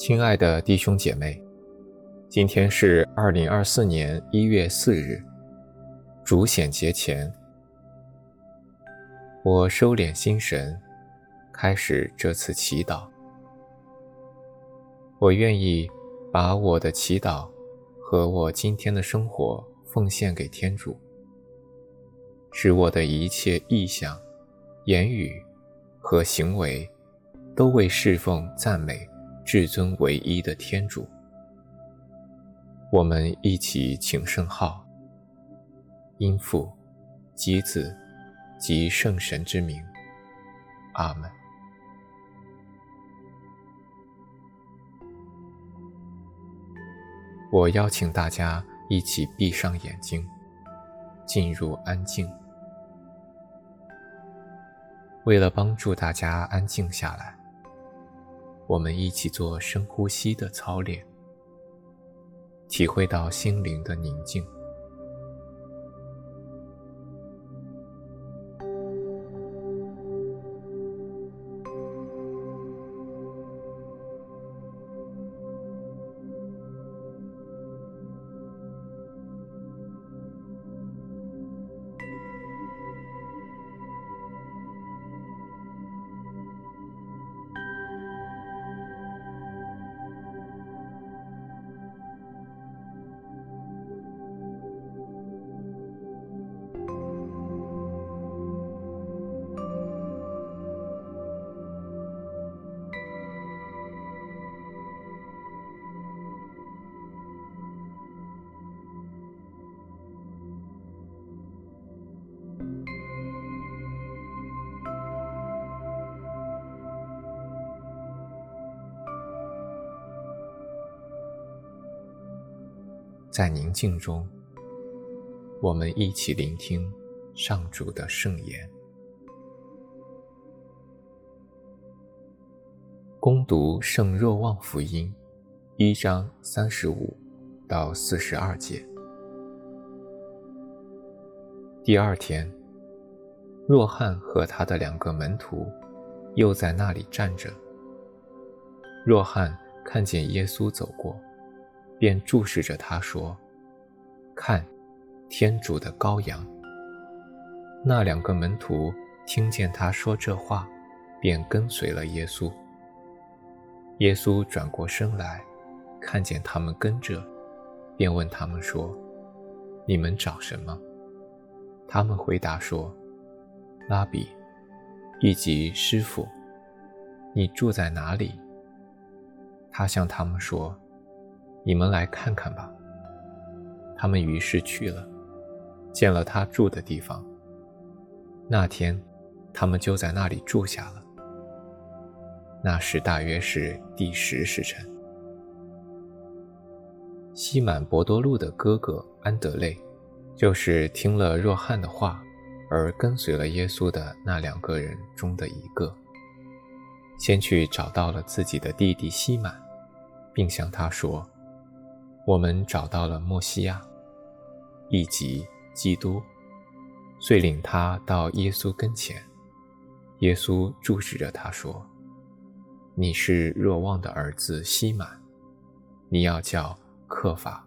亲爱的弟兄姐妹，今天是二零二四年一月四日，主显节前，我收敛心神，开始这次祈祷。我愿意把我的祈祷和我今天的生活奉献给天主，使我的一切意向、言语和行为都为侍奉、赞美至尊唯一的天主。我们一起请圣号，因父、及子、及圣神之名，阿门。我邀请大家一起闭上眼睛，进入安静。为了帮助大家安静下来，我们一起做深呼吸的操练，体会到心灵的宁静。在宁静中，我们一起聆听上主的圣言。攻读《圣若望福音》一章三十五到四十二节。第二天，若翰和他的两个门徒又在那里站着。若翰看见耶稣走过。便注视着他说：“看，天主的羔羊。”那两个门徒听见他说这话，便跟随了耶稣。耶稣转过身来，看见他们跟着，便问他们说：“你们找什么？”他们回答说：“拉比，以及师傅，你住在哪里？”他向他们说。你们来看看吧。他们于是去了，见了他住的地方。那天，他们就在那里住下了。那时大约是第十时辰。西满伯多禄的哥哥安德肋，就是听了若翰的话而跟随了耶稣的那两个人中的一个，先去找到了自己的弟弟西满，并向他说。我们找到了默西亚，以及基督，遂领他到耶稣跟前。耶稣注视着他说：“你是若望的儿子西满，你要叫刻法，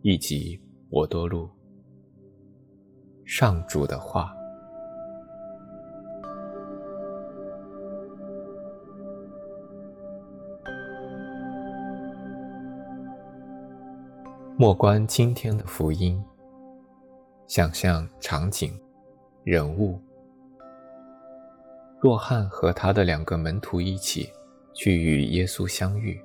以及我多禄。”上主的话。莫观今天的福音，想象场景、人物。若汉和他的两个门徒一起去与耶稣相遇。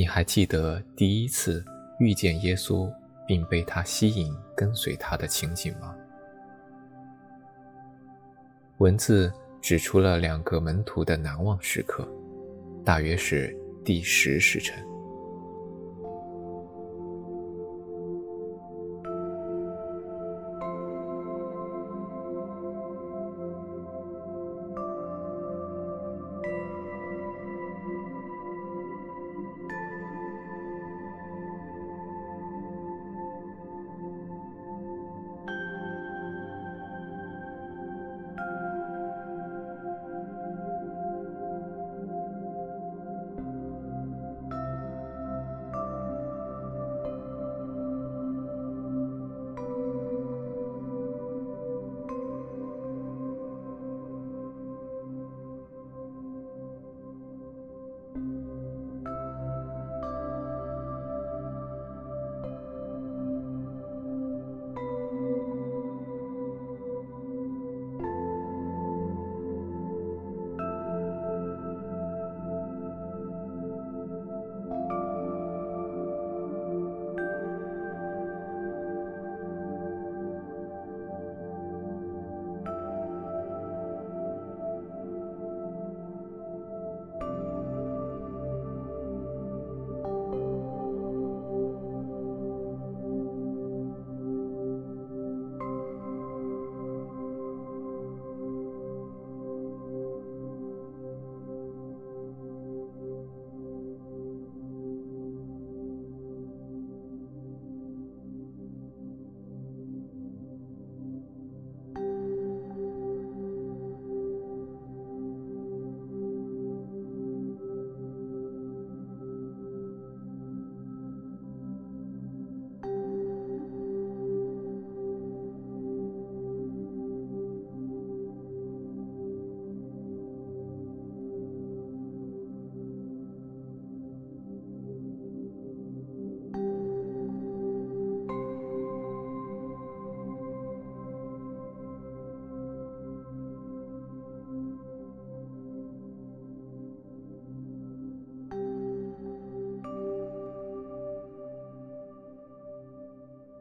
你还记得第一次遇见耶稣并被他吸引跟随他的情景吗？文字指出了两个门徒的难忘时刻，大约是第十时辰。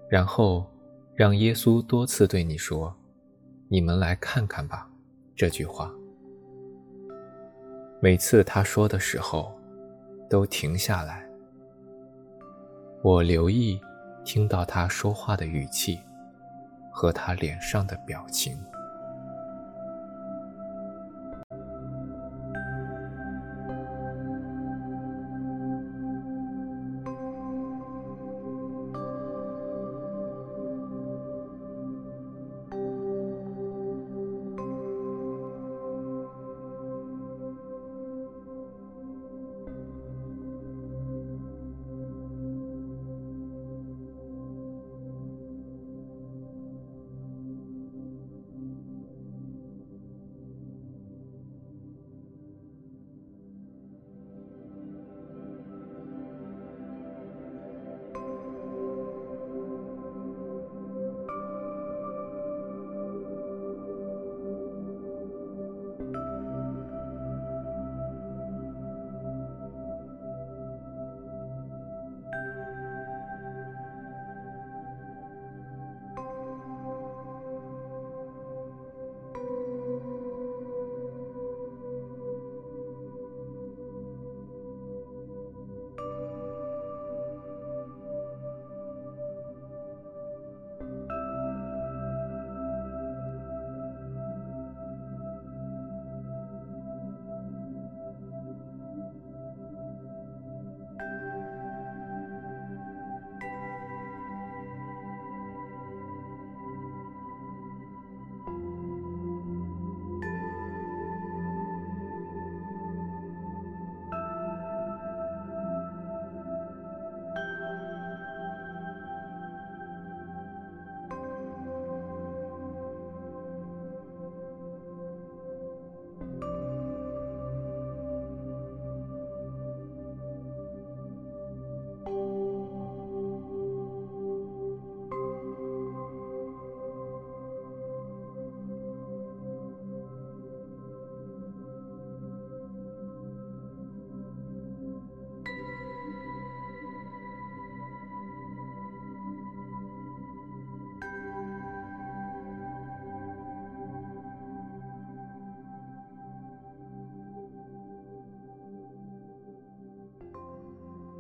然后，让耶稣多次对你说：“你们来看看吧。”这句话，每次他说的时候，都停下来。我留意听到他说话的语气和他脸上的表情。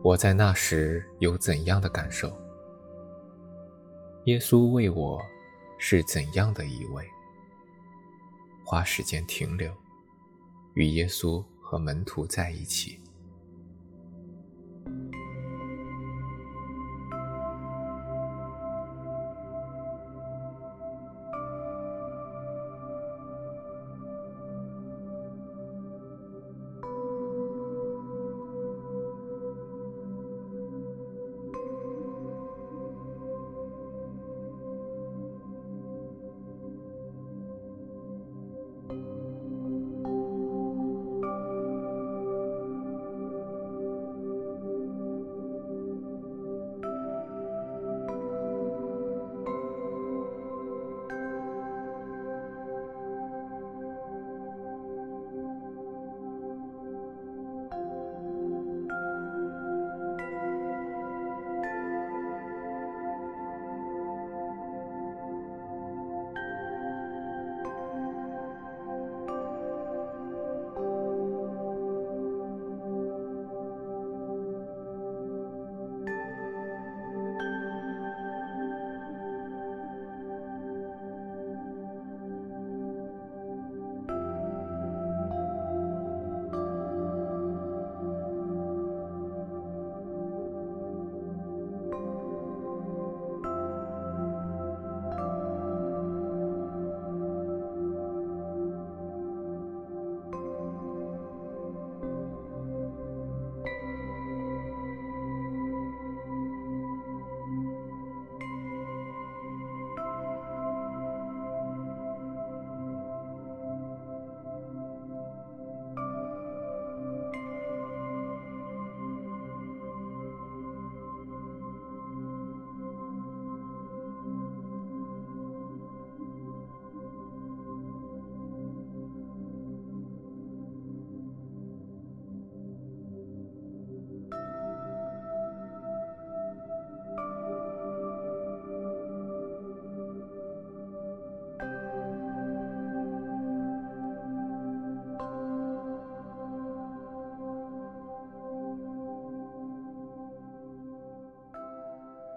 我在那时有怎样的感受？耶稣为我是怎样的一位？花时间停留，与耶稣和门徒在一起。